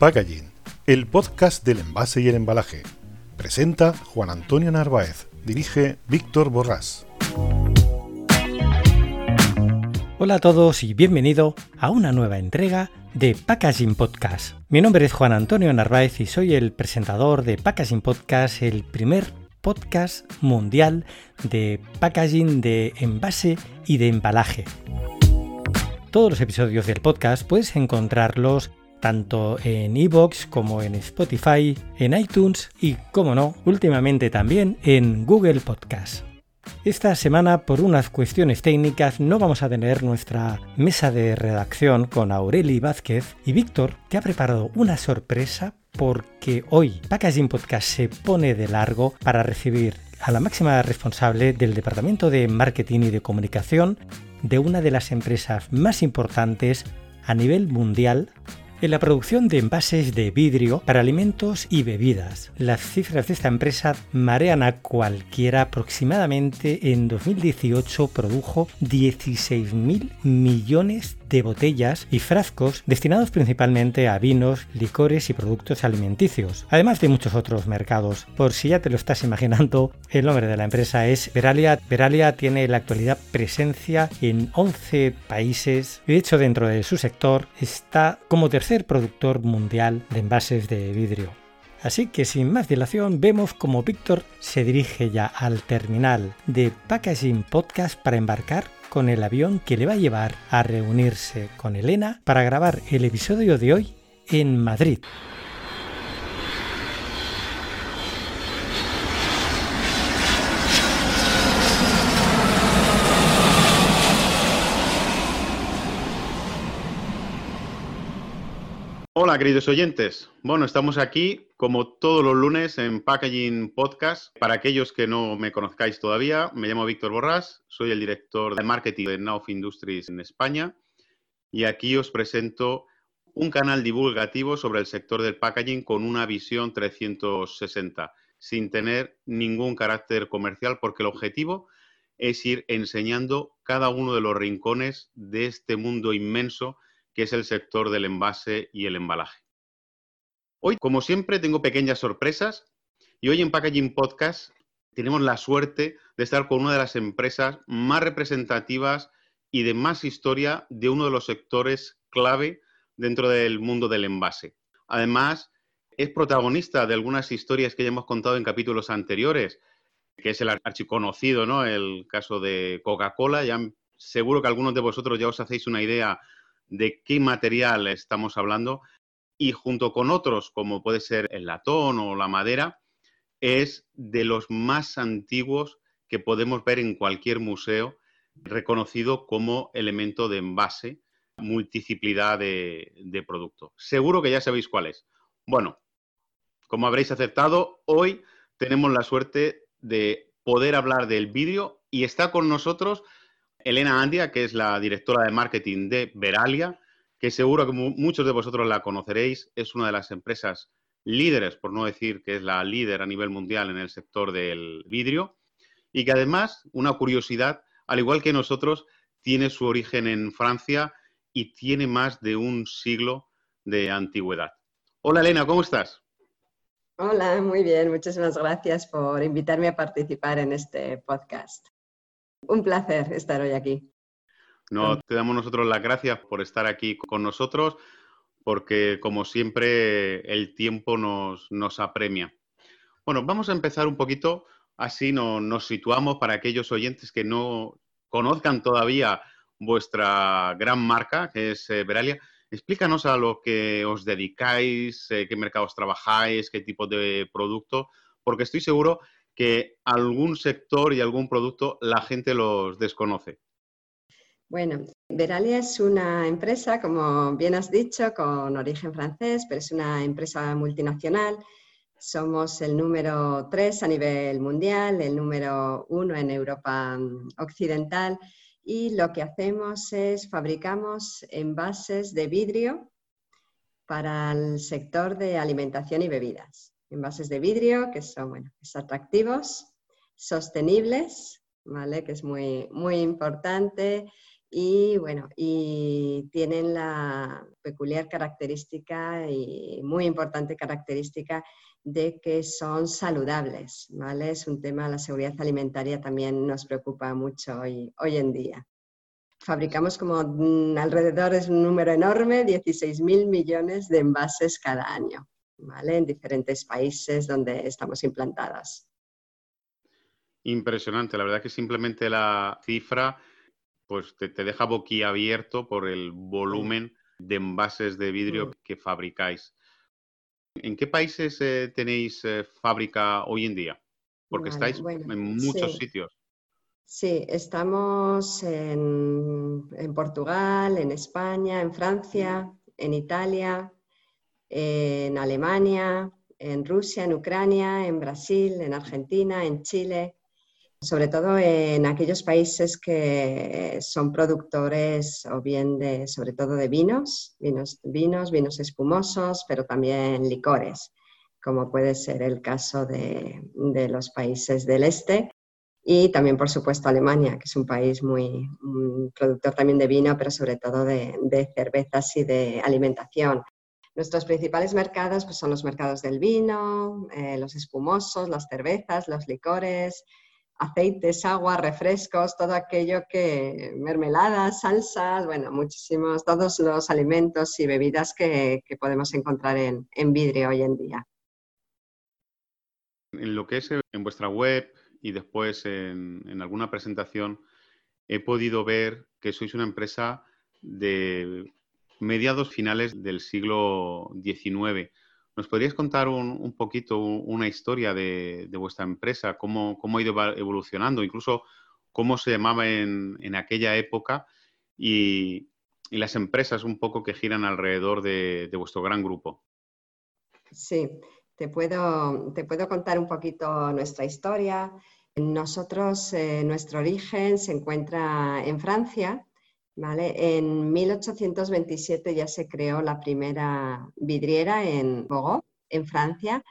Packaging, el podcast del envase y el embalaje. Presenta Juan Antonio Narváez, dirige Víctor Borrás. Hola a todos y bienvenido a una nueva entrega de Packaging Podcast. Mi nombre es Juan Antonio Narváez y soy el presentador de Packaging Podcast, el primer podcast mundial de packaging de envase y de embalaje. Todos los episodios del podcast puedes encontrarlos tanto en iVoox como en Spotify, en iTunes y, como no, últimamente también en Google Podcast. Esta semana, por unas cuestiones técnicas, no vamos a tener nuestra mesa de redacción con Aureli Vázquez y Víctor, que ha preparado una sorpresa porque hoy Packaging Podcast se pone de largo para recibir a la máxima responsable del Departamento de Marketing y de Comunicación de una de las empresas más importantes a nivel mundial en la producción de envases de vidrio para alimentos y bebidas. Las cifras de esta empresa marean a cualquiera. Aproximadamente en 2018 produjo 16.000 millones de botellas y frascos destinados principalmente a vinos, licores y productos alimenticios, además de muchos otros mercados. Por si ya te lo estás imaginando, el nombre de la empresa es Veralia. Veralia tiene en la actualidad presencia en 11 países y de hecho dentro de su sector está como tercer productor mundial de envases de vidrio. Así que sin más dilación vemos como Víctor se dirige ya al terminal de Packaging Podcast para embarcar con el avión que le va a llevar a reunirse con Elena para grabar el episodio de hoy en Madrid. Hola, queridos oyentes. Bueno, estamos aquí como todos los lunes en Packaging Podcast. Para aquellos que no me conozcáis todavía, me llamo Víctor Borrás, soy el director de marketing de Nauf Industries en España y aquí os presento un canal divulgativo sobre el sector del packaging con una visión 360, sin tener ningún carácter comercial, porque el objetivo es ir enseñando cada uno de los rincones de este mundo inmenso que es el sector del envase y el embalaje. Hoy, como siempre, tengo pequeñas sorpresas y hoy en Packaging Podcast tenemos la suerte de estar con una de las empresas más representativas y de más historia de uno de los sectores clave dentro del mundo del envase. Además, es protagonista de algunas historias que ya hemos contado en capítulos anteriores, que es el archiconocido, ¿no? El caso de Coca-Cola. Ya seguro que algunos de vosotros ya os hacéis una idea de qué material estamos hablando y junto con otros, como puede ser el latón o la madera, es de los más antiguos que podemos ver en cualquier museo, reconocido como elemento de envase, multiplicidad de, producto. Seguro que ya sabéis cuál es. Bueno, como habréis aceptado, hoy tenemos la suerte de poder hablar del vídeo y está con nosotros Elena Andia, que es la directora de marketing de Veralia, que seguro que muchos de vosotros la conoceréis, es una de las empresas líderes, por no decir que es la líder a nivel mundial en el sector del vidrio, y que además, una curiosidad, al igual que nosotros, tiene su origen en Francia y tiene más de un siglo de antigüedad. Hola Elena, ¿cómo estás? Hola, muy bien, muchísimas gracias por invitarme a participar en este podcast. Un placer estar hoy aquí. No, te damos nosotros las gracias por estar aquí con nosotros, porque como siempre el tiempo nos, apremia. Bueno, vamos a empezar un poquito, así nos situamos para aquellos oyentes que no conozcan todavía vuestra gran marca, que es eh, Veralia. Explícanos a lo que os dedicáis, eh, qué mercados trabajáis, qué tipo de producto, porque estoy seguro que algún sector y algún producto la gente los desconoce? Bueno, Veralia es una empresa, como bien has dicho, con origen francés, pero es una empresa multinacional. Somos el número tres a nivel mundial, el número uno en Europa mm, Occidental y lo que hacemos es fabricamos envases de vidrio para el sector de alimentación y bebidas envases de vidrio que son bueno, atractivos, sostenibles, ¿vale? que es muy, muy importante, y bueno, y tienen la peculiar característica y muy importante característica de que son saludables, ¿vale? Es un tema, la seguridad alimentaria también nos preocupa mucho hoy, hoy en día. Fabricamos como mm, alrededor, es un número enorme, 16.000 millones de envases cada año, ¿vale? En diferentes países donde estamos implantadas. Impresionante, la verdad que simplemente la cifra pues te, deja boquiabierto por el volumen de envases de vidrio mm. que fabricáis. ¿En qué países eh, tenéis eh, fábrica hoy en día? Porque estáis en muchos sitios. Sí, estamos en, Portugal, en España, en Francia, en Italia, en Alemania, en Rusia, en Ucrania, en Brasil, en Argentina, en Chile, sobre todo en aquellos países que son productores o bien de, sobre todo de vinos, vinos, vinos, vinos espumosos, pero también licores, como puede ser el caso de, los países del este. Y también, por supuesto, Alemania, que es un país muy productor también de vino, pero sobre todo de, cervezas y de alimentación. Nuestros principales mercados pues, son los mercados del vino, eh, los espumosos, las cervezas, los licores, aceites, agua, refrescos, todo aquello que, mermeladas, salsas, bueno, muchísimos, todos los alimentos y bebidas que, podemos encontrar en, vidrio hoy en día. En lo que es en vuestra web y después en, en alguna presentación, he podido ver que sois una empresa de mediados finales del siglo XIX. ¿Nos podrías contar un, poquito una historia de, vuestra empresa? Cómo, ha ido evolucionando? Incluso cómo se llamaba en, aquella época y, las empresas un poco que giran alrededor de, vuestro gran grupo. Sí, te puedo, te puedo contar un poquito nuestra historia. Nosotros, eh, nuestro origen se encuentra en Francia en 1827 ya se creó la primera vidriera en Bogotá, en Francia,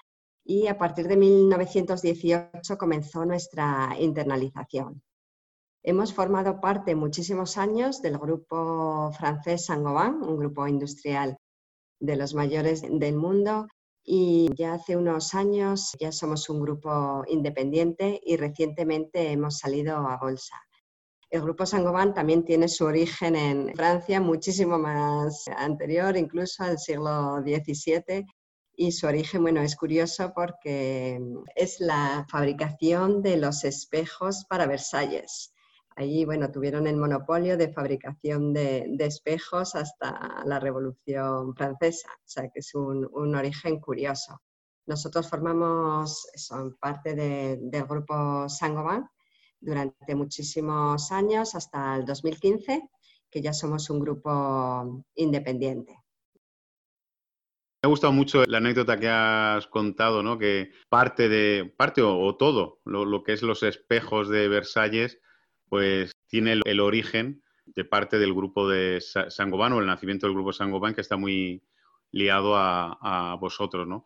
y a partir de 1918 comenzó nuestra internalización. Hemos formado parte muchísimos años del grupo francés Saint-Gobain, un grupo industrial de los mayores del mundo, y ya hace unos años ya somos un grupo independiente y recientemente hemos salido a bolsa. El grupo Saint-Gobain también tiene su origen en Francia, muchísimo más anterior, incluso al siglo XVII. Y su origen, bueno, es curioso porque es la fabricación de los espejos para Versalles. Allí, bueno, tuvieron el monopolio de fabricación de, espejos hasta la Revolución Francesa, o sea que es un, origen curioso. Nosotros formamos, son parte del grupo Saint-Gobain, durante muchísimos años, hasta el 2015, que ya somos un grupo independiente. Me ha gustado mucho la anécdota que has contado, ¿no? Que parte de, parte o, todo, lo, que es los espejos de Versalles, pues tiene el, origen de parte del grupo de Sangoban o el nacimiento del grupo Sangoban, que está muy liado a, vosotros, ¿no?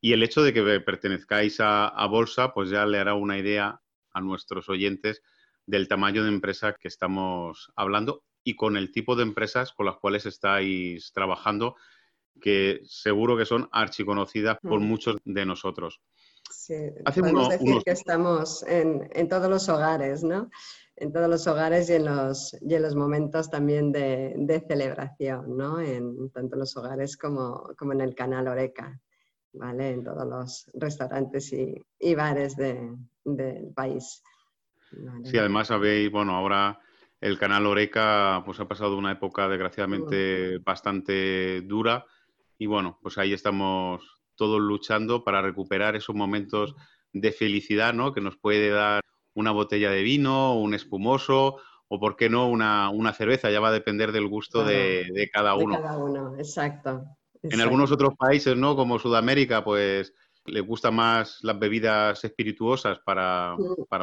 Y el hecho de que pertenezcáis a, Bolsa, pues ya le hará una idea a nuestros oyentes del tamaño de empresa que estamos hablando y con el tipo de empresas con las cuales estáis trabajando, que seguro que son archiconocidas por mm. muchos de nosotros. Sí, podemos decir que estamos en, todos los hogares, ¿no? En todos los hogares y en los, y en los momentos también de, celebración, ¿no? En tanto en los hogares como, como en el canal Oreca. ¿Vale? En todos los restaurantes y, bares del país. Sí, además sabéis, bueno, ahora el canal Oreca pues ha pasado una época desgraciadamente bastante dura y bueno, pues ahí estamos todos luchando para recuperar esos momentos de felicidad, ¿no? Que nos puede dar una botella de vino, un espumoso o, ¿por qué no, una, cerveza? Ya va a depender del gusto de, de, cada uno. De cada uno, exacto. En algunos otros países, ¿no? Como Sudamérica, pues le gustan más las bebidas espirituosas para,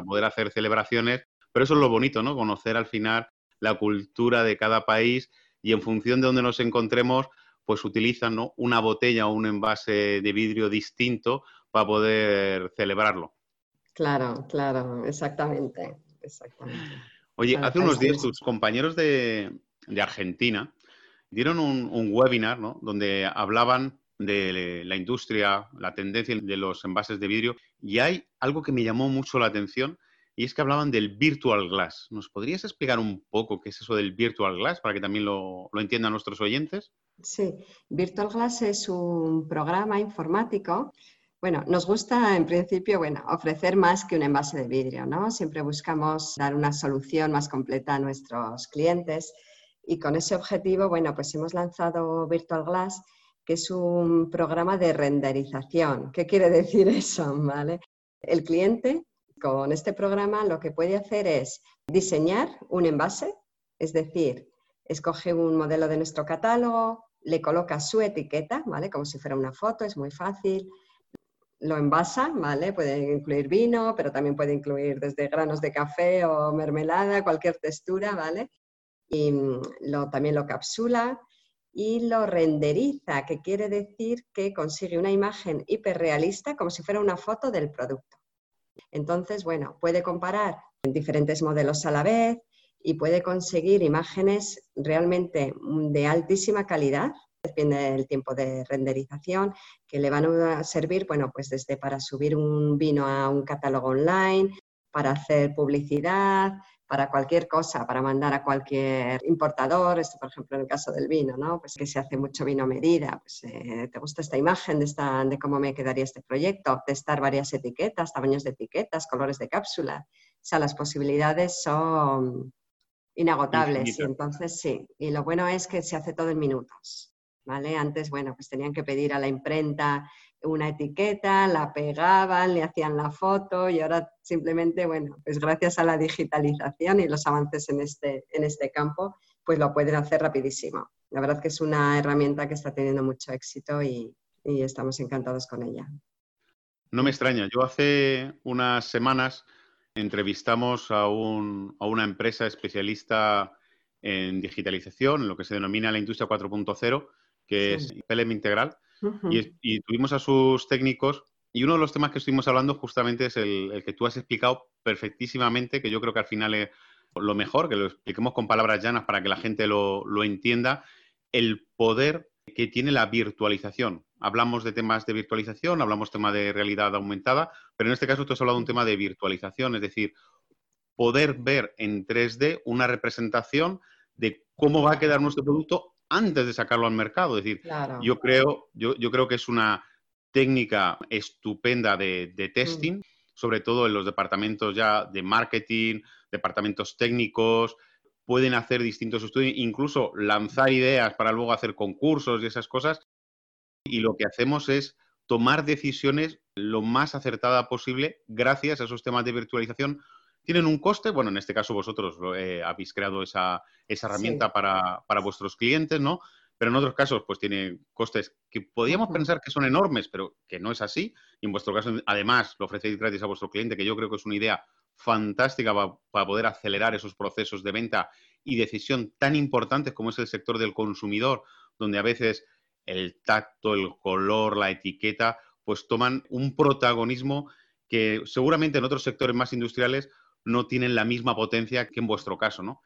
poder hacer celebraciones, pero eso es lo bonito, ¿no? Conocer al final la cultura de cada país y en función de donde nos encontremos, pues utilizan una botella o un envase de vidrio distinto para poder celebrarlo. Claro, claro, exactamente, exactamente. Oye, hace unos días tus compañeros de, Argentina dieron un, webinar, ¿no? Donde hablaban de la industria, la tendencia de los envases de vidrio, y hay algo que me llamó mucho la atención, y es que hablaban del virtual glass. ¿Nos podrías explicar un poco qué es eso del virtual glass para que también lo, entiendan nuestros oyentes? Sí, Virtual Glass es un programa informático. Bueno, nos gusta en principio, bueno, ofrecer más que un envase de vidrio, ¿no? Siempre buscamos dar una solución más completa a nuestros clientes y con ese objetivo, bueno, pues hemos lanzado Virtual Glass que es un programa de renderización. ¿Qué quiere decir eso? ¿Vale? El cliente con este programa lo que puede hacer es diseñar un envase, es decir, escoge un modelo de nuestro catálogo, le coloca su etiqueta, ¿vale? Como si fuera una foto, es muy fácil. Lo envasa, ¿vale? Puede incluir vino, pero también puede incluir desde granos de café o mermelada, cualquier textura, ¿vale? Y mm, lo, también lo capsula, y lo renderiza, que quiere decir que consigue una imagen hiperrealista como si fuera una foto del producto. Entonces, bueno, puede comparar diferentes modelos a la vez y puede conseguir imágenes realmente de altísima calidad, depende del tiempo de renderización, que le van a servir, bueno, pues desde para subir un vino a un catálogo online, para hacer publicidad, para cualquier cosa, para mandar a cualquier importador, esto por ejemplo en el caso del vino, ¿no? Pues que se hace mucho vino a medida, pues eh, te gusta esta imagen de, esta, de cómo me quedaría este proyecto, testar varias etiquetas, tamaños de etiquetas, colores de cápsula, o sea, las posibilidades son inagotables y entonces sí, y lo bueno es que se hace todo en minutos, ¿vale? Antes, bueno, pues tenían que pedir a la imprenta una etiqueta, la pegaban, le hacían la foto y ahora simplemente, bueno, pues gracias a la digitalización y los avances en este, en este campo, pues lo pueden hacer rapidísimo. La verdad que es una herramienta que está teniendo mucho éxito y, estamos encantados con ella. No me extraña, yo hace unas semanas entrevistamos a, una empresa especialista en digitalización, lo que se denomina la industria 4.0, que es PLM Integral, y, tuvimos a sus técnicos y uno de los temas que estuvimos hablando justamente es el, que tú has explicado perfectísimamente, que yo creo que al final es lo mejor, que lo expliquemos con palabras llanas para que la gente lo, entienda, el poder que tiene la virtualización. Hablamos de temas de virtualización, hablamos de tema de realidad aumentada, pero en este caso tú has hablado de un tema de virtualización, es decir, poder ver en 3D una representación de cómo va a quedar nuestro producto antes de sacarlo al mercado. Es decir, yo, creo, yo, creo que es una técnica estupenda de, mm. testing, sobre todo en los departamentos ya de marketing, departamentos técnicos, pueden hacer distintos estudios, incluso lanzar ideas para luego hacer concursos y esas cosas. Y lo que hacemos es tomar decisiones lo más acertada posible gracias a esos temas de virtualización tienen un coste, bueno, en este caso vosotros eh, habéis creado esa, herramienta para, vuestros clientes, ¿no? Pero en otros casos, pues tiene costes que podríamos pensar que son enormes, pero que no es así. Y en vuestro caso, además, lo ofrecéis gratis a vuestro cliente, que yo creo que es una idea fantástica para, poder acelerar esos procesos de venta y decisión tan importantes como es el sector del consumidor, donde a veces el tacto, el color, la etiqueta, pues toman un protagonismo que seguramente en otros sectores más industriales no tienen la misma potencia que en vuestro caso, ¿no?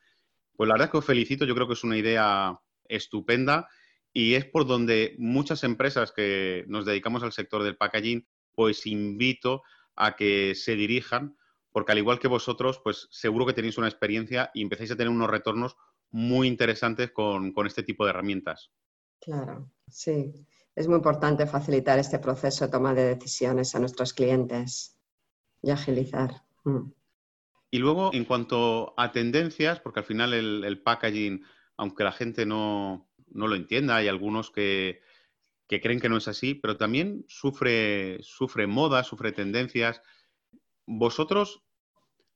Pues la verdad es que os felicito, yo creo que es una idea estupenda y es por donde muchas empresas que nos dedicamos al sector del packaging, pues invito a que se dirijan, porque al igual que vosotros, pues seguro que tenéis una experiencia y empezáis a tener unos retornos muy interesantes con, este tipo de herramientas. Claro, sí. Es muy importante facilitar este proceso de toma de decisiones a nuestros clientes y agilizar. Mm. Y luego, en cuanto a tendencias, porque al final el, packaging, aunque la gente no, lo entienda, hay algunos que, creen que no es así, pero también sufre, sufre moda, sufre tendencias. ¿Vosotros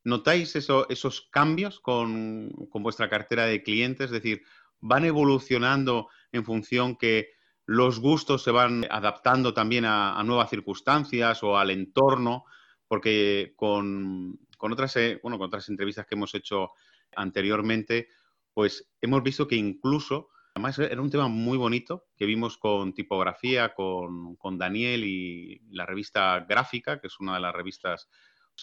notáis esos cambios con, vuestra cartera de clientes? Es decir, ¿van evolucionando en función que los gustos se van adaptando también a nuevas circunstancias o al entorno? Porque con, con otras, eh, bueno, con otras entrevistas que hemos hecho anteriormente, pues hemos visto que incluso, además era un tema muy bonito que vimos con tipografía, con, Daniel y la revista Gráfica, que es una de las revistas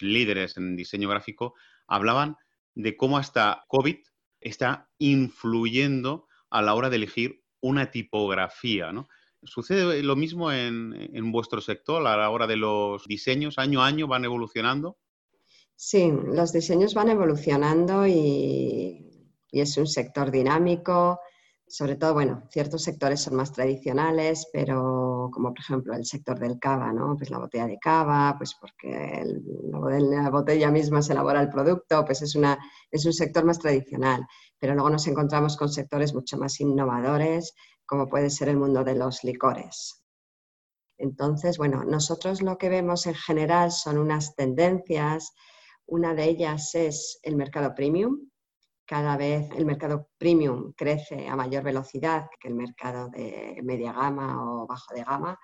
líderes en diseño gráfico, hablaban de cómo hasta COVID está influyendo a la hora de elegir una tipografía, ¿no? ¿Sucede lo mismo en, vuestro sector a la hora de los diseños? ¿Año a año van evolucionando? Sí, los diseños van evolucionando y, es un sector dinámico sobre todo, bueno, ciertos sectores son más tradicionales, pero como por ejemplo el sector del cava, ¿no? Pues la botella de cava, pues porque la botella misma se elabora el producto, pues es, una, es un sector más tradicional. Pero luego nos encontramos con sectores mucho más innovadores, como puede ser el mundo de los licores. Entonces, bueno, nosotros lo que vemos en general son unas tendencias. Una de ellas es el mercado premium, cada vez el mercado premium crece a mayor velocidad que el mercado de media gama o bajo de gama.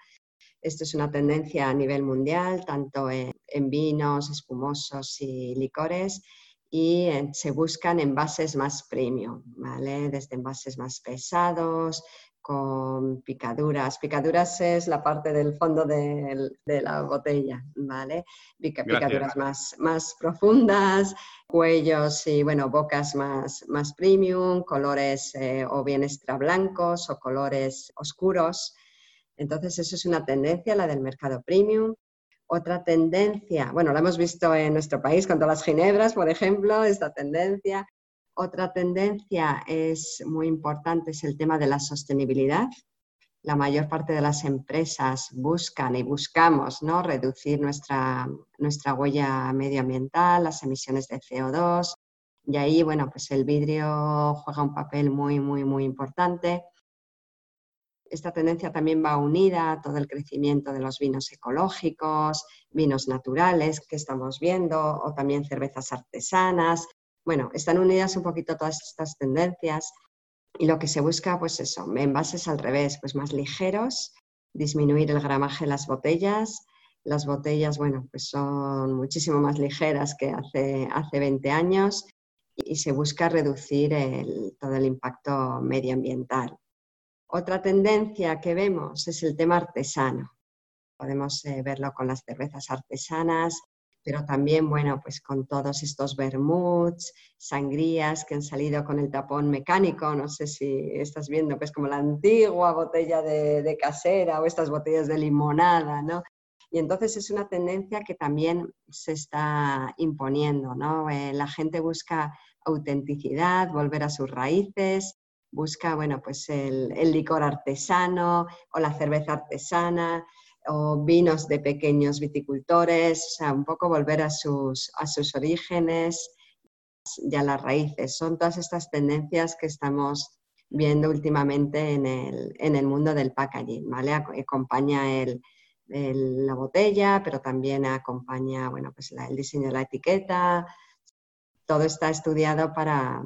Esto es una tendencia a nivel mundial, tanto en, vinos, espumosos y licores, y se buscan envases más premium, ¿vale? Desde envases más pesados, con picaduras. Picaduras es la parte del fondo de, la botella, ¿vale? picaduras más, más profundas, cuellos y, bueno, bocas más, más premium, colores eh, o bien extra blancos o colores oscuros. Entonces, eso es una tendencia, la del mercado premium. Otra tendencia, bueno, la hemos visto en nuestro país con todas las ginebras, por ejemplo, esta tendencia. Otra tendencia es muy importante, es el tema de la sostenibilidad. La mayor parte de las empresas buscan y buscamos ¿no? reducir nuestra, nuestra huella medioambiental, las emisiones de CO2. Y ahí, bueno, pues el vidrio juega un papel muy, muy, muy importante. Esta tendencia también va unida a todo el crecimiento de los vinos ecológicos, vinos naturales que estamos viendo, o también cervezas artesanas, bueno, están unidas un poquito todas estas tendencias y lo que se busca, pues eso, envases al revés, pues más ligeros, disminuir el gramaje de las botellas. Las botellas, bueno, pues son muchísimo más ligeras que hace, hace 20 años y se busca reducir todo el impacto medioambiental. Otra tendencia que vemos es el tema artesano. Podemos eh, verlo con las cervezas artesanas, pero también, bueno, pues con todos estos vermuts, sangrías que han salido con el tapón mecánico, no sé si estás viendo, pues como la antigua botella de, casera o estas botellas de limonada, ¿no? Y entonces es una tendencia que también se está imponiendo, ¿no? Eh, la gente busca autenticidad, volver a sus raíces, busca, bueno, pues el licor artesano o la cerveza artesana, o vinos de pequeños viticultores, o sea, un poco volver a sus, a sus orígenes y a las raíces. Son todas estas tendencias que estamos viendo últimamente en el, en el mundo del packaging, ¿vale? Acompaña el, la botella, pero también acompaña, bueno, pues el diseño de la etiqueta. Todo está estudiado para,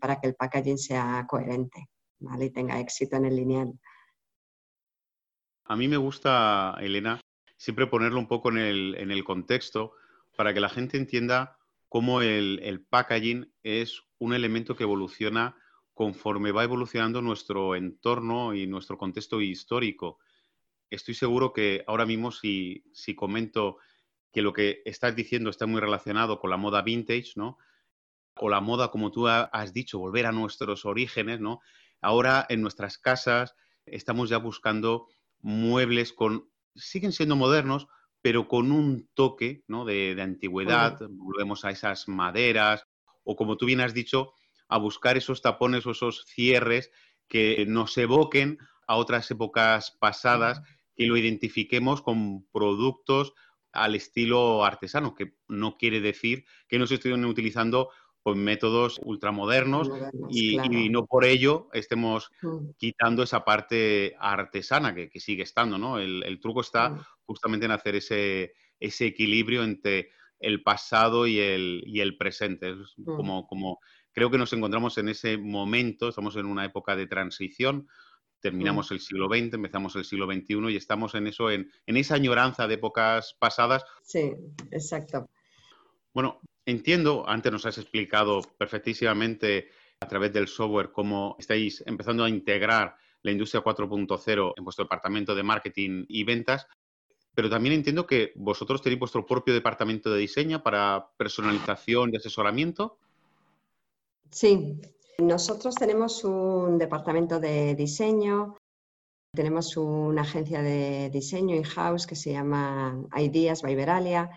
para que el packaging sea coherente, ¿vale? Y tenga éxito en el lineal. A mí me gusta, Elena, siempre ponerlo un poco en el, contexto para que la gente entienda cómo el, packaging es un elemento que evoluciona conforme va evolucionando nuestro entorno y nuestro contexto histórico. Estoy seguro que ahora mismo si, si comento que lo que estás diciendo está muy relacionado con la moda vintage, ¿no? O la moda, como tú has dicho, volver a nuestros orígenes, ¿no? Ahora en nuestras casas estamos ya buscando muebles con, siguen siendo modernos, pero con un toque de, antigüedad, volvemos a esas maderas, o como tú bien has dicho, a buscar esos tapones o esos cierres que nos evoquen a otras épocas pasadas, que lo identifiquemos con productos al estilo artesano, que no quiere decir que no se estén utilizando con métodos ultramodernos y, y, no por ello estemos mm. quitando esa parte artesana que, sigue estando, ¿no? El, truco está mm. justamente en hacer ese, ese equilibrio entre el pasado y el, y el presente. Mm. como, como creo que nos encontramos en ese momento, estamos en una época de transición, terminamos el siglo XX, empezamos el siglo XXI y estamos en eso, en, en esa añoranza de épocas pasadas. Sí, exacto. Bueno, entiendo, antes nos has explicado perfectísimamente a través del software cómo estáis empezando a integrar la industria 4.0 en vuestro departamento de marketing y ventas, pero también entiendo que vosotros tenéis vuestro propio departamento de diseño para personalización y asesoramiento. Sí, nosotros tenemos un departamento de diseño, tenemos una agencia de diseño in-house que se llama Ideas by Veralia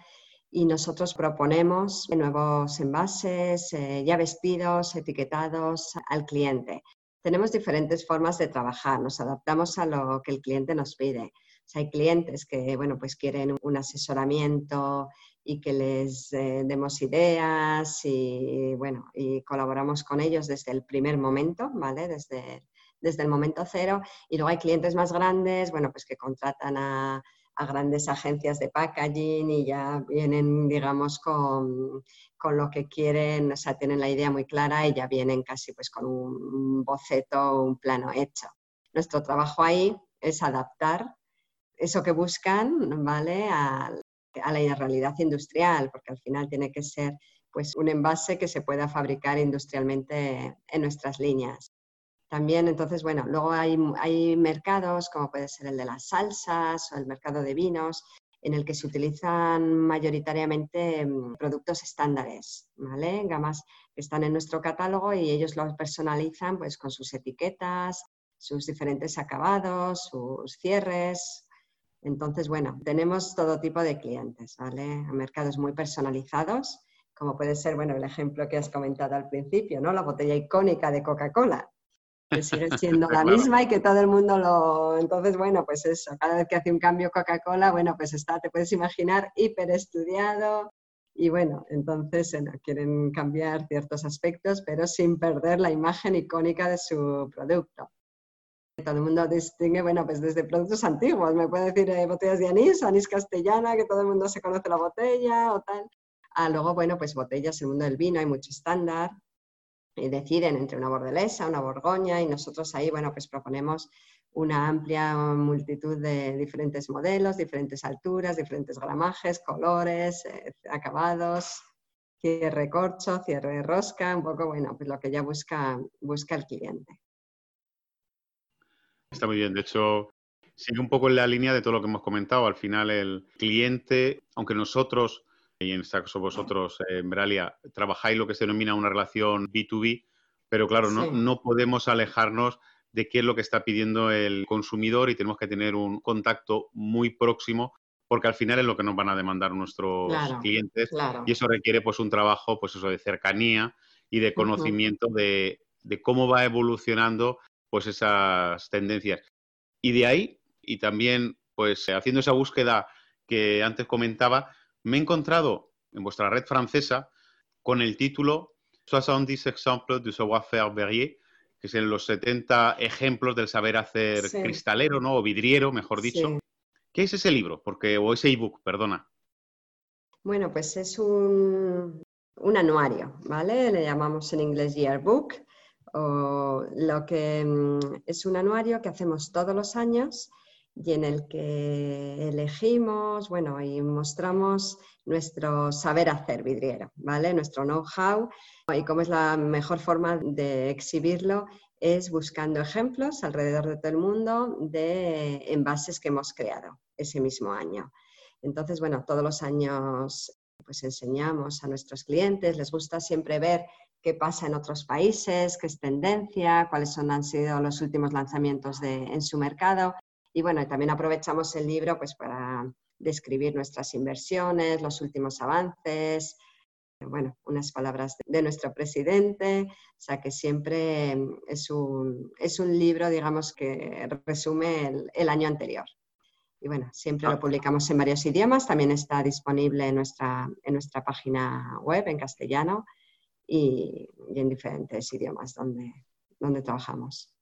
y nosotros proponemos nuevos envases, eh, ya vestidos, etiquetados al cliente. Tenemos diferentes formas de trabajar, nos adaptamos a lo que el cliente nos pide. hay clientes que bueno, pues quieren un asesoramiento y que les eh, demos ideas y, bueno, y colaboramos con ellos desde el primer momento, ¿vale? Desde, desde el momento cero. Y luego hay clientes más grandes, bueno, pues que contratan a, a grandes agencias de packaging y ya vienen, digamos, con, con, lo que quieren, o sea, tienen la idea muy clara y ya vienen casi pues con un boceto, un plano hecho. Nuestro trabajo ahí es adaptar eso que buscan, ¿vale? A, a la realidad industrial, porque al final tiene que ser pues, un envase que se pueda fabricar industrialmente en nuestras líneas. También, entonces, bueno, luego hay, hay mercados como puede ser el de las salsas o el mercado de vinos, en el que se utilizan mayoritariamente mm, productos estándares, ¿vale? Gamas que están en nuestro catálogo y ellos los personalizan pues, con sus etiquetas, sus diferentes acabados, sus cierres, entonces, bueno, tenemos todo tipo de clientes, ¿vale? Mercados muy personalizados, como puede ser, bueno, el ejemplo que has comentado al principio, ¿no? La botella icónica de Coca-Cola, que sigue siendo la misma y que todo el mundo lo... Entonces, bueno, pues eso, cada vez que hace un cambio Coca-Cola, bueno, pues está, te puedes imaginar, hiper estudiado. Y bueno, entonces quieren cambiar ciertos aspectos, pero sin perder la imagen icónica de su producto. Todo el mundo distingue, bueno, pues desde productos antiguos, me puede decir eh, botellas de anís, anís castellana, que todo el mundo se conoce la botella o tal. A luego, bueno, pues botellas, el mundo del vino hay mucho estándar, y deciden entre una bordelesa, una borgoña, y nosotros ahí, bueno, pues proponemos una amplia multitud de diferentes modelos, diferentes alturas, diferentes gramajes, colores, eh, acabados, cierre corcho, cierre rosca, un poco, bueno, pues lo que ya busca, busca el cliente. Está muy bien. De hecho, sigue un poco en la línea de todo lo que hemos comentado. Al final, el cliente, aunque nosotros, y en este caso vosotros, eh, en Bralia, trabajáis lo que se denomina una relación B2B, pero claro, no, no podemos alejarnos de qué es lo que está pidiendo el consumidor y tenemos que tener un contacto muy próximo porque al final es lo que nos van a demandar nuestros clientes y eso requiere pues un trabajo pues eso de cercanía y de conocimiento de, de, cómo va evolucionando pues esas tendencias. Y de ahí, y también pues haciendo esa búsqueda que antes comentaba, me he encontrado en vuestra red francesa con el título 70 exemples du savoir-faire verrier, que son los 70 ejemplos del saber hacer cristalero, ¿no? O vidriero, mejor dicho. ¿Qué es ese libro? Porque, o ese ebook, perdona. Bueno, pues es un, un anuario, ¿vale? Le llamamos en inglés yearbook o lo que mm, es un anuario que hacemos todos los años y en el que elegimos, bueno, y mostramos nuestro saber hacer vidriero, ¿vale? Nuestro know-how y cómo es la mejor forma de exhibirlo es buscando ejemplos alrededor de todo el mundo de envases que hemos creado ese mismo año. Entonces, bueno, todos los años pues enseñamos a nuestros clientes, les gusta siempre ver qué pasa en otros países, qué es tendencia, cuáles han sido los últimos lanzamientos en su mercado. Y bueno, también aprovechamos el libro pues, para describir nuestras inversiones, los últimos avances, bueno, unas palabras de, nuestro presidente, o sea que siempre es un, es un libro, digamos, que resume el, el año anterior. Y bueno, siempre lo ah. publicamos en varios idiomas, también está disponible en nuestra, en nuestra página web en castellano y, en diferentes idiomas donde, donde trabajamos.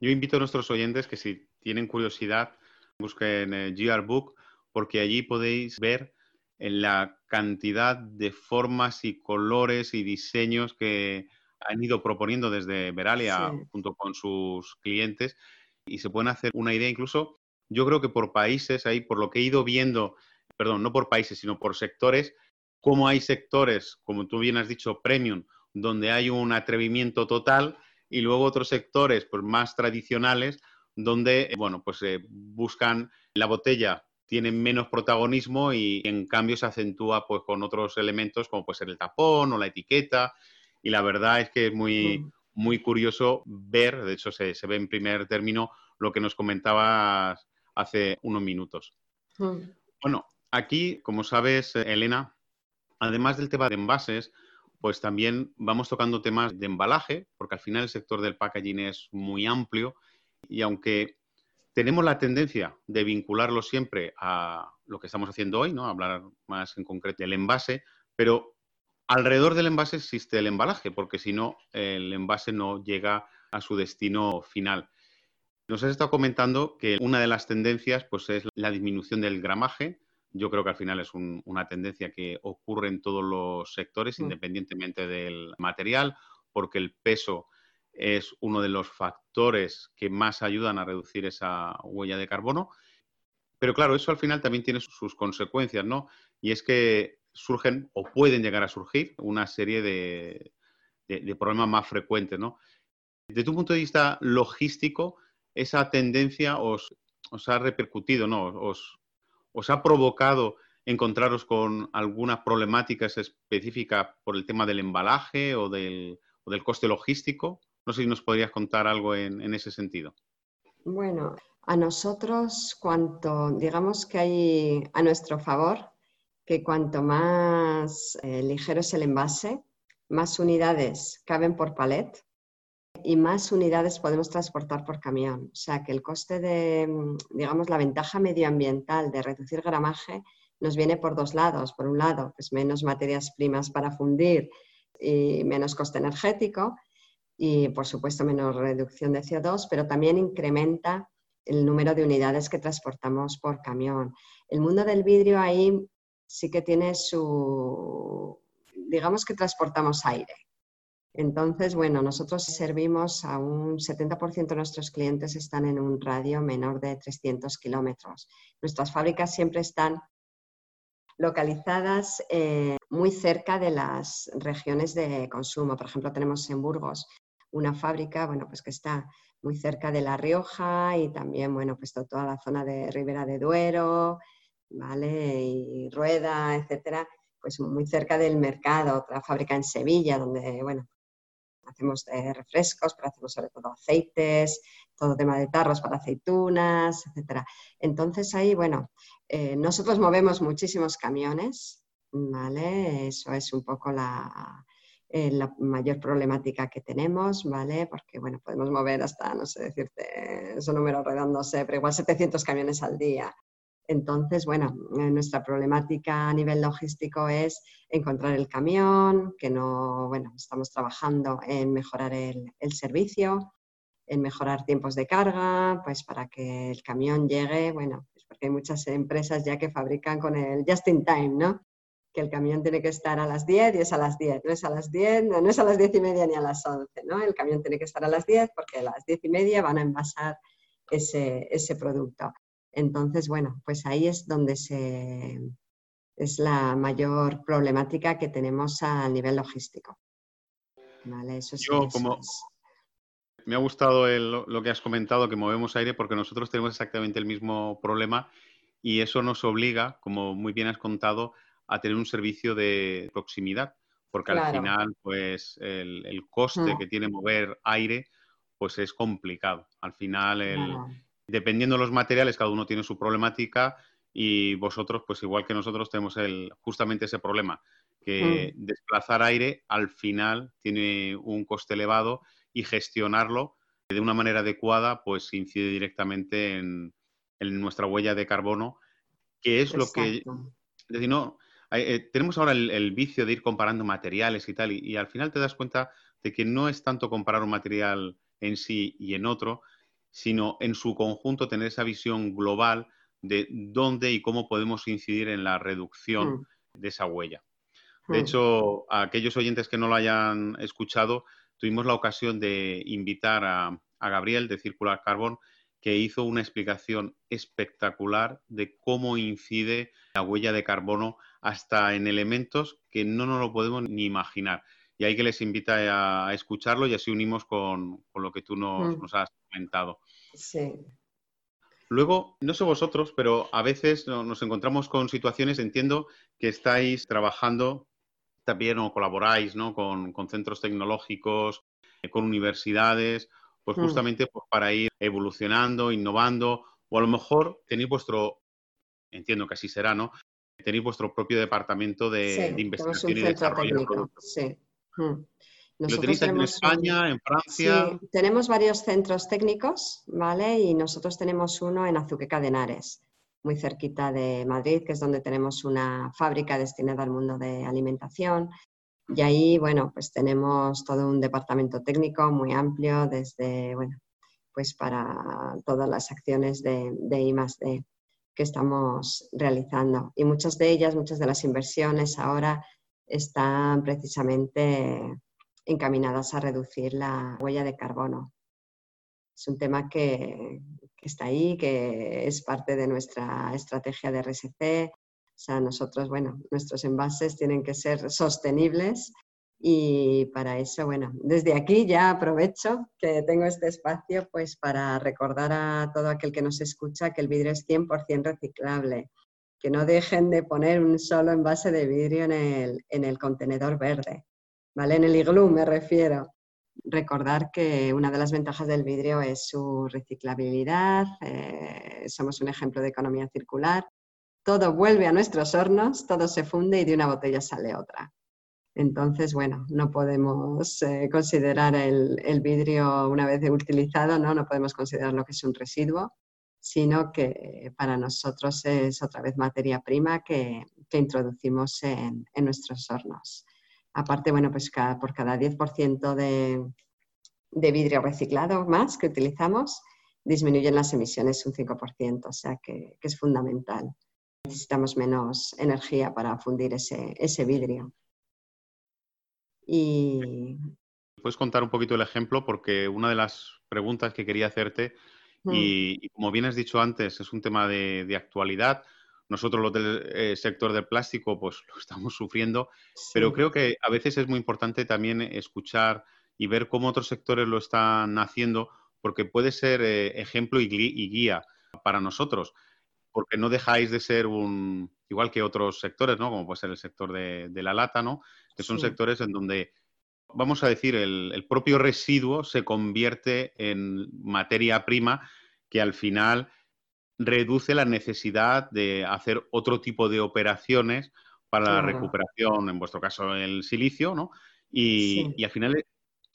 Yo invito a nuestros oyentes que si tienen curiosidad busquen eh, GR Book porque allí podéis ver en la cantidad de formas y colores y diseños que han ido proponiendo desde Veralia junto con sus clientes y se pueden hacer una idea. Incluso, yo creo que por países ahí, por lo que he ido viendo, perdón, no por países, sino por sectores, cómo hay sectores, como tú bien has dicho, premium, donde hay un atrevimiento total y luego otros sectores pues, más tradicionales donde, eh, bueno, pues eh, buscan la botella tiene menos protagonismo y en cambio se acentúa pues con otros elementos como puede ser el tapón o la etiqueta y la verdad es que es muy, Mm. muy curioso ver, de hecho se, se ve en primer término lo que nos comentabas hace unos minutos. Mm. Bueno, aquí, como sabes, Elena, además del tema de envases, pues también vamos tocando temas de embalaje, porque al final el sector del packaging es muy amplio y aunque tenemos la tendencia de vincularlo siempre a lo que estamos haciendo hoy, ¿no? Hablar más en concreto del envase, pero alrededor del envase existe el embalaje, porque si no, el envase no llega a su destino final. Nos has estado comentando que una de las tendencias pues, es la disminución del gramaje. Yo creo que al final es un- una tendencia que ocurre en todos los sectores, Mm. independientemente del material, porque el peso es uno de los factores que más ayudan a reducir esa huella de carbono. Pero claro, eso al final también tiene sus consecuencias, ¿no? Y es que surgen o pueden llegar a surgir una serie de, problemas más frecuentes, ¿no? Desde tu punto de vista logístico, esa tendencia os, ha repercutido, ¿no? Os, ha provocado encontraros con algunas problemáticas específicas por el tema del embalaje o del coste logístico. No sé si nos podrías contar algo en, en ese sentido. Bueno, a nosotros, cuanto, digamos que hay a nuestro favor, que cuanto más eh, ligero es el envase, más unidades caben por palet y más unidades podemos transportar por camión. O sea que el coste de, digamos, la ventaja medioambiental de reducir gramaje nos viene por dos lados. Por un lado, pues menos materias primas para fundir y menos coste energético y, por supuesto, menos reducción de CO2, pero también incrementa el número de unidades que transportamos por camión. El mundo del vidrio ahí sí que tiene su, digamos que transportamos aire. Entonces, bueno, nosotros servimos a un 70% de nuestros clientes están en un radio menor de 300 kilómetros. Nuestras fábricas siempre están localizadas eh, muy cerca de las regiones de consumo. Por ejemplo, tenemos en Burgos una fábrica, bueno, pues que está muy cerca de La Rioja y también, bueno, pues toda la zona de Ribera de Duero, ¿vale? Y Rueda, etcétera, pues muy cerca del mercado. Otra fábrica en Sevilla, donde, bueno, hacemos eh, refrescos, pero hacemos sobre todo aceites, todo tema de tarros para aceitunas, etcétera. Entonces ahí, bueno, eh, nosotros movemos muchísimos camiones, ¿vale? Eso es un poco la, eh, la mayor problemática que tenemos, ¿vale? Porque, bueno, podemos mover hasta, no sé decirte, esos números redondos, sé, pero igual 700 camiones al día. Entonces, bueno, eh, nuestra problemática a nivel logístico es encontrar el camión, que no, bueno, estamos trabajando en mejorar el, el servicio, en mejorar tiempos de carga, pues para que el camión llegue, bueno, pues porque hay muchas empresas ya que fabrican con el just in time, ¿no? Que el camión tiene que estar a las 10 y es a las 10, no es a las 10, no, no es a las 10 y media ni a las 11, ¿no? El camión tiene que estar a las 10 porque a las 10 y media van a envasar ese, ese producto. Entonces, bueno, pues ahí es donde se, es la mayor problemática que tenemos a nivel logístico. Vale, eso sí, Yo, eso como- es. Me ha gustado el- lo que has comentado, que movemos aire, porque nosotros tenemos exactamente el mismo problema y eso nos obliga, como muy bien has contado, a tener un servicio de proximidad, porque al final, pues, el, el coste Mm. que tiene mover aire, pues es complicado. Al final, el, dependiendo de los materiales, cada uno tiene su problemática y vosotros, pues igual que nosotros, tenemos el, justamente ese problema, que Mm. desplazar aire al final tiene un coste elevado y gestionarlo de una manera adecuada, pues incide directamente en, en nuestra huella de carbono, que es lo que... Es decir, no, eh, tenemos ahora el, el vicio de ir comparando materiales y tal, y, y al final te das cuenta de que no es tanto comparar un material en sí y en otro, sino en su conjunto tener esa visión global de dónde y cómo podemos incidir en la reducción Mm, de esa huella. De mm. hecho, a aquellos oyentes que no lo hayan escuchado, tuvimos la ocasión de invitar a, a Gabriel de Circular Carbon, que hizo una explicación espectacular de cómo incide la huella de carbono hasta en elementos que no nos lo podemos ni imaginar. Y ahí que les invita a, escucharlo y así unimos con, con lo que tú nos, Mm. nos has comentado. Sí. Luego, no sé vosotros, pero a veces no- nos encontramos con situaciones, entiendo que estáis trabajando también o colaboráis ¿no? con, centros tecnológicos, eh, con universidades, pues hmm. justamente pues, para ir evolucionando, innovando, o a lo mejor tenéis vuestro, entiendo que así será, ¿no? Tenéis vuestro propio departamento de, investigación y desarrollo. Sí. Hmm. ¿Lo tenéis en España, en Francia? Sí, tenemos varios centros técnicos, ¿vale? Y nosotros tenemos uno en Azuqueca de Henares, muy cerquita de Madrid, que es donde tenemos una fábrica destinada al mundo de alimentación. Y ahí, bueno, pues tenemos todo un departamento técnico muy amplio, desde, bueno, pues para todas las acciones de, de I +D que estamos realizando. Y muchas de ellas, muchas de las inversiones ahora están precisamente encaminadas a reducir la huella de carbono. Es un tema que, está ahí, que es parte de nuestra estrategia de RSC. O sea, nosotros, bueno, nuestros envases tienen que ser sostenibles y para eso, bueno, desde aquí ya aprovecho que tengo este espacio pues para recordar a todo aquel que nos escucha que el vidrio es 100% reciclable, que no dejen de poner un solo envase de vidrio en el, en el contenedor verde, ¿vale? En el iglú me refiero. Recordar que una de las ventajas del vidrio es su reciclabilidad, eh, somos un ejemplo de economía circular, todo vuelve a nuestros hornos, todo se funde y de una botella sale otra. Entonces, bueno, no podemos eh, considerar el, vidrio una vez utilizado, ¿no? no podemos considerarlo que es un residuo, sino que para nosotros es otra vez materia prima que, introducimos en, en nuestros hornos. Aparte, bueno, pues por cada 10% de, de vidrio reciclado más que utilizamos, disminuyen las emisiones un 5%, o sea que, es fundamental. Necesitamos menos energía para fundir ese, vidrio. Y... ¿Puedes contar un poquito el ejemplo? Porque una de las preguntas que quería hacerte, mm. y, como bien has dicho antes, es un tema de actualidad, nosotros los del eh, sector del plástico pues lo estamos sufriendo, pero creo que a veces es muy importante también escuchar y ver cómo otros sectores lo están haciendo, porque puede ser eh, ejemplo y, guía para nosotros, porque no dejáis de ser un, igual que otros sectores, ¿no? Como puede ser el sector de, la lata, ¿no? Que son sectores en donde, vamos a decir, el propio residuo se convierte en materia prima que al final reduce la necesidad de hacer otro tipo de operaciones para la recuperación, en vuestro caso el silicio, ¿no? Y, al final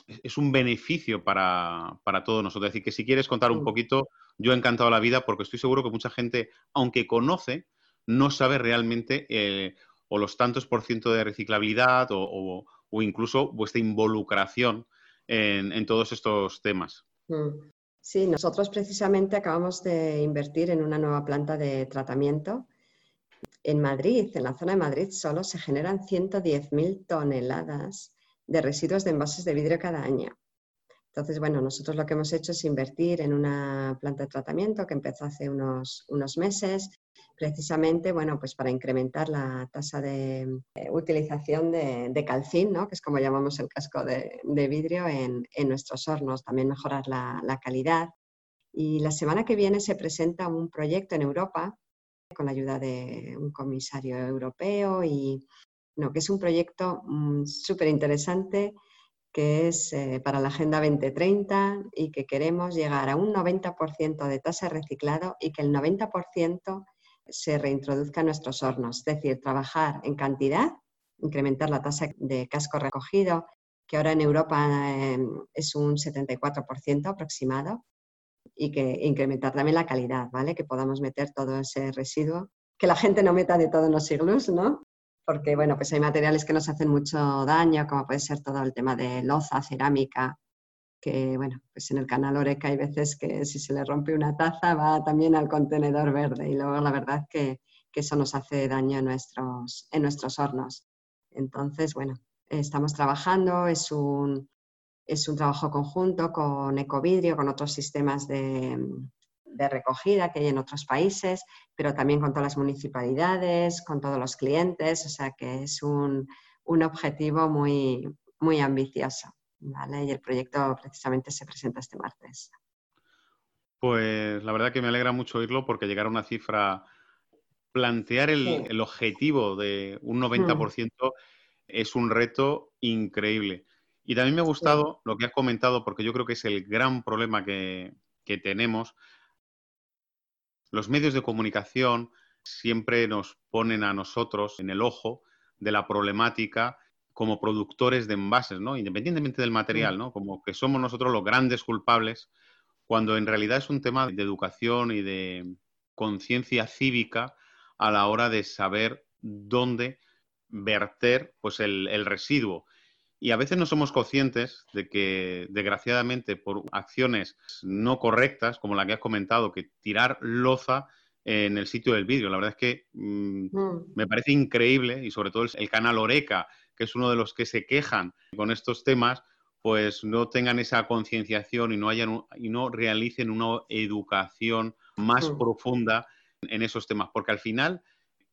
es, un beneficio para, todos nosotros. Es decir, que si quieres contar un poquito, yo he encantado la vida porque estoy seguro que mucha gente, aunque conoce, no sabe realmente eh, o los tantos por ciento de reciclabilidad o, incluso vuestra involucración en, todos estos temas. Mm. Sí, nosotros precisamente acabamos de invertir en una nueva planta de tratamiento. En Madrid, en la zona de Madrid, solo se generan 110.000 toneladas de residuos de envases de vidrio cada año. Entonces, bueno, nosotros lo que hemos hecho es invertir en una planta de tratamiento que empezó hace unos, unos meses, precisamente, bueno, pues para incrementar la tasa de utilización de, calcín, ¿no? que es como llamamos el casco de, vidrio en, nuestros hornos, también mejorar la, calidad. Y la semana que viene se presenta un proyecto en Europa con la ayuda de un comisario europeo y no, que es un proyecto mm, súper interesante que es eh, para la Agenda 2030 y que queremos llegar a un 90% de tasa reciclado y que el 90% se reintroduzca en nuestros hornos. Es decir, trabajar en cantidad, incrementar la tasa de casco recogido, que ahora en Europa em, es un 74% aproximado, y que incrementar también la calidad, ¿vale? Que podamos meter todo ese residuo, que la gente no meta de todo en los iglús, ¿no? Porque bueno, pues hay materiales que nos hacen mucho daño, como puede ser todo el tema de loza, cerámica, que bueno, pues en el canal Oreca hay veces que si se le rompe una taza va también al contenedor verde y luego la verdad que, que eso nos hace daño en nuestros, en nuestros hornos. Entonces, bueno, estamos trabajando, es un, es un trabajo conjunto con Ecovidrio, con otros sistemas de, de recogida que hay en otros países, pero también con todas las municipalidades, con todos los clientes, o sea que es un, objetivo muy, muy ambicioso. ¿vale? Y el proyecto precisamente se presenta este martes. Pues la verdad que me alegra mucho oírlo porque llegar a una cifra, plantear el, objetivo de un 90% es un reto increíble. Y también me ha gustado lo que has comentado, porque yo creo que es el gran problema que, que tenemos. Los medios de comunicación siempre nos ponen a nosotros en el ojo de la problemática como productores de envases, ¿no? Independientemente del material, ¿no? Como que somos nosotros los grandes culpables, cuando en realidad es un tema de educación y de conciencia cívica a la hora de saber dónde verter pues el, residuo. Y a veces no somos conscientes de que, desgraciadamente, por acciones no correctas, como la que has comentado, que tirar loza en el sitio del vídeo. La verdad es que mm, mm. me parece increíble y sobre todo el, canal Oreca, que es uno de los que se quejan con estos temas, pues no tengan esa concienciación y no hayan y no realicen una educación más mm. profunda en esos temas, porque al final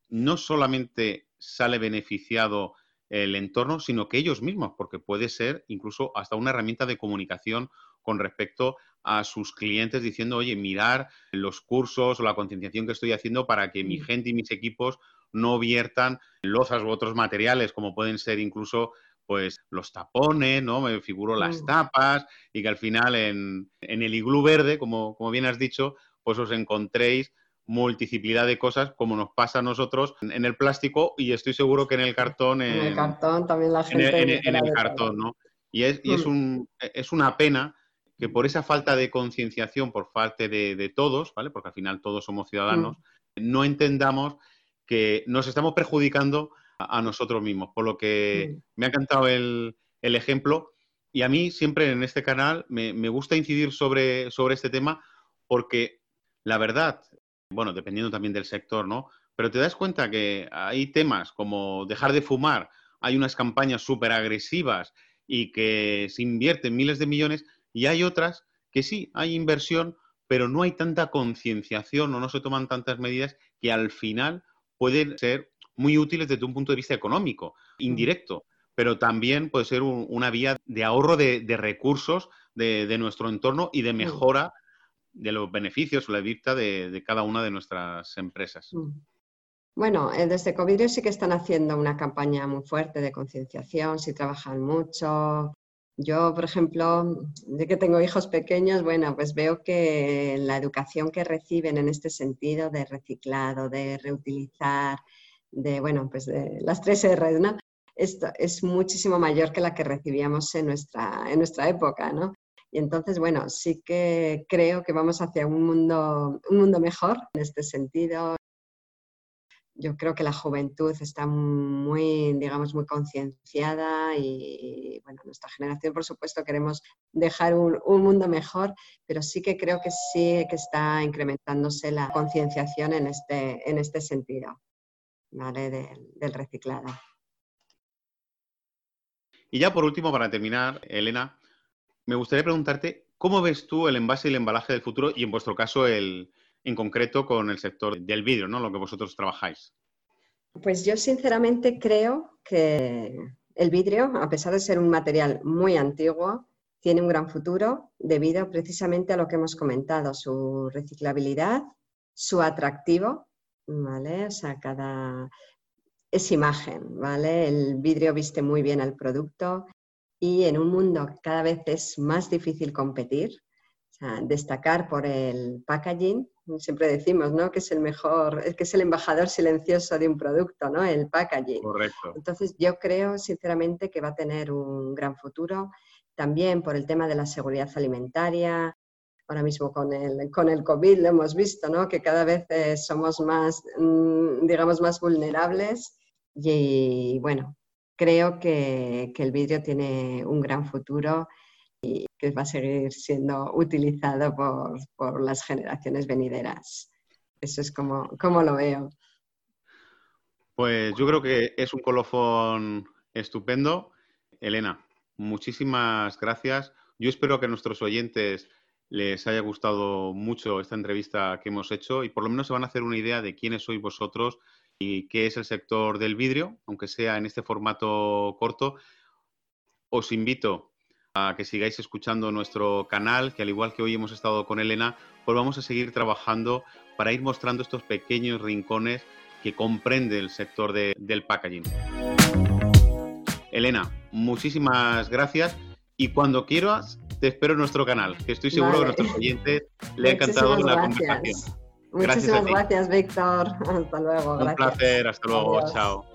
no solamente sale beneficiado el entorno, sino que ellos mismos, porque puede ser incluso hasta una herramienta de comunicación con respecto a sus clientes diciendo, oye, mirar los cursos o la concienciación que estoy haciendo para que mi gente y mis equipos no viertan lozas u otros materiales, como pueden ser incluso pues los tapones, ¿no? Me figuro las mm. tapas y que al final en, el iglú verde, como, como bien has dicho, pues os encontréis multiplicidad de cosas como nos pasa a nosotros en el plástico y estoy seguro que en el cartón. En, el cartón también la gente. En, el cartón, ¿no? Y, es, y es, mm. un, es una pena que por esa falta de concienciación por parte de, todos, ¿vale? Porque al final todos somos ciudadanos, mm. no entendamos que nos estamos perjudicando a, nosotros mismos. Por lo que mm. me ha encantado el, ejemplo y a mí siempre en este canal me, gusta incidir sobre, sobre este tema porque la verdad, bueno, dependiendo también del sector, ¿no? Pero te das cuenta que hay temas como dejar de fumar, hay unas campañas súper agresivas y que se invierten miles de millones y hay otras que sí, hay inversión, pero no hay tanta concienciación o no se toman tantas medidas que al final pueden ser muy útiles desde un punto de vista económico, indirecto, pero también puede ser una vía de ahorro de, recursos de, nuestro entorno y de mejora de los beneficios o la vista de, cada una de nuestras empresas. Bueno, eh, desde COVID sí que están haciendo una campaña muy fuerte de concienciación, sí trabajan mucho, yo, por ejemplo, de que tengo hijos pequeños, bueno, pues veo que la educación que reciben en este sentido de reciclado, de reutilizar, de, bueno, pues de las tres R, ¿no? Esto es muchísimo mayor que la que recibíamos en nuestra, en nuestra época, ¿no? Y entonces, bueno, sí que creo que vamos hacia un mundo, un mundo mejor en este sentido yo creo que la juventud está muy, digamos, muy concienciada y, bueno, nuestra generación, por supuesto, queremos dejar un, mundo mejor, pero sí que creo que sí que está incrementándose la concienciación en este, en este sentido, ¿vale? del reciclado. Y ya por último, para terminar, Elena, me gustaría preguntarte, ¿cómo ves tú el envase y el embalaje del futuro y en vuestro caso el, en concreto con el sector del vidrio, ¿no? Lo que vosotros trabajáis. Pues yo sinceramente creo que el vidrio, a pesar de ser un material muy antiguo, tiene un gran futuro debido precisamente a lo que hemos comentado, su reciclabilidad, su atractivo, ¿vale? O sea, cada... es imagen, ¿vale? El vidrio viste muy bien al producto y en un mundo cada vez es más difícil competir, destacar por el packaging, siempre decimos, ¿no? Que es el mejor, que es el embajador silencioso de un producto, ¿no? El packaging. Correcto. Entonces, yo creo sinceramente que va a tener un gran futuro, también por el tema de la seguridad alimentaria. Ahora mismo con el, con el COVID lo hemos visto, ¿no? Que cada vez eh, somos más, mm, digamos, más vulnerables y, bueno, creo que, el vidrio tiene un gran futuro y que va a seguir siendo utilizado por, las generaciones venideras. Eso es como, como lo veo. Pues yo creo que es un colofón estupendo. Elena, muchísimas gracias. Yo espero que a nuestros oyentes les haya gustado mucho esta entrevista que hemos hecho y por lo menos se van a hacer una idea de quiénes sois vosotros y qué es el sector del vidrio, aunque sea en este formato corto. Os invito a que sigáis escuchando nuestro canal, que al igual que hoy hemos estado con Elena, pues vamos a seguir trabajando para ir mostrando estos pequeños rincones que comprende el sector del packaging. Elena, muchísimas gracias y cuando quieras te espero en nuestro canal, que estoy seguro que a nuestros oyentes le ha encantado la conversación. Muchísimas gracias, Víctor. Hasta luego. Un placer, hasta luego. Chao.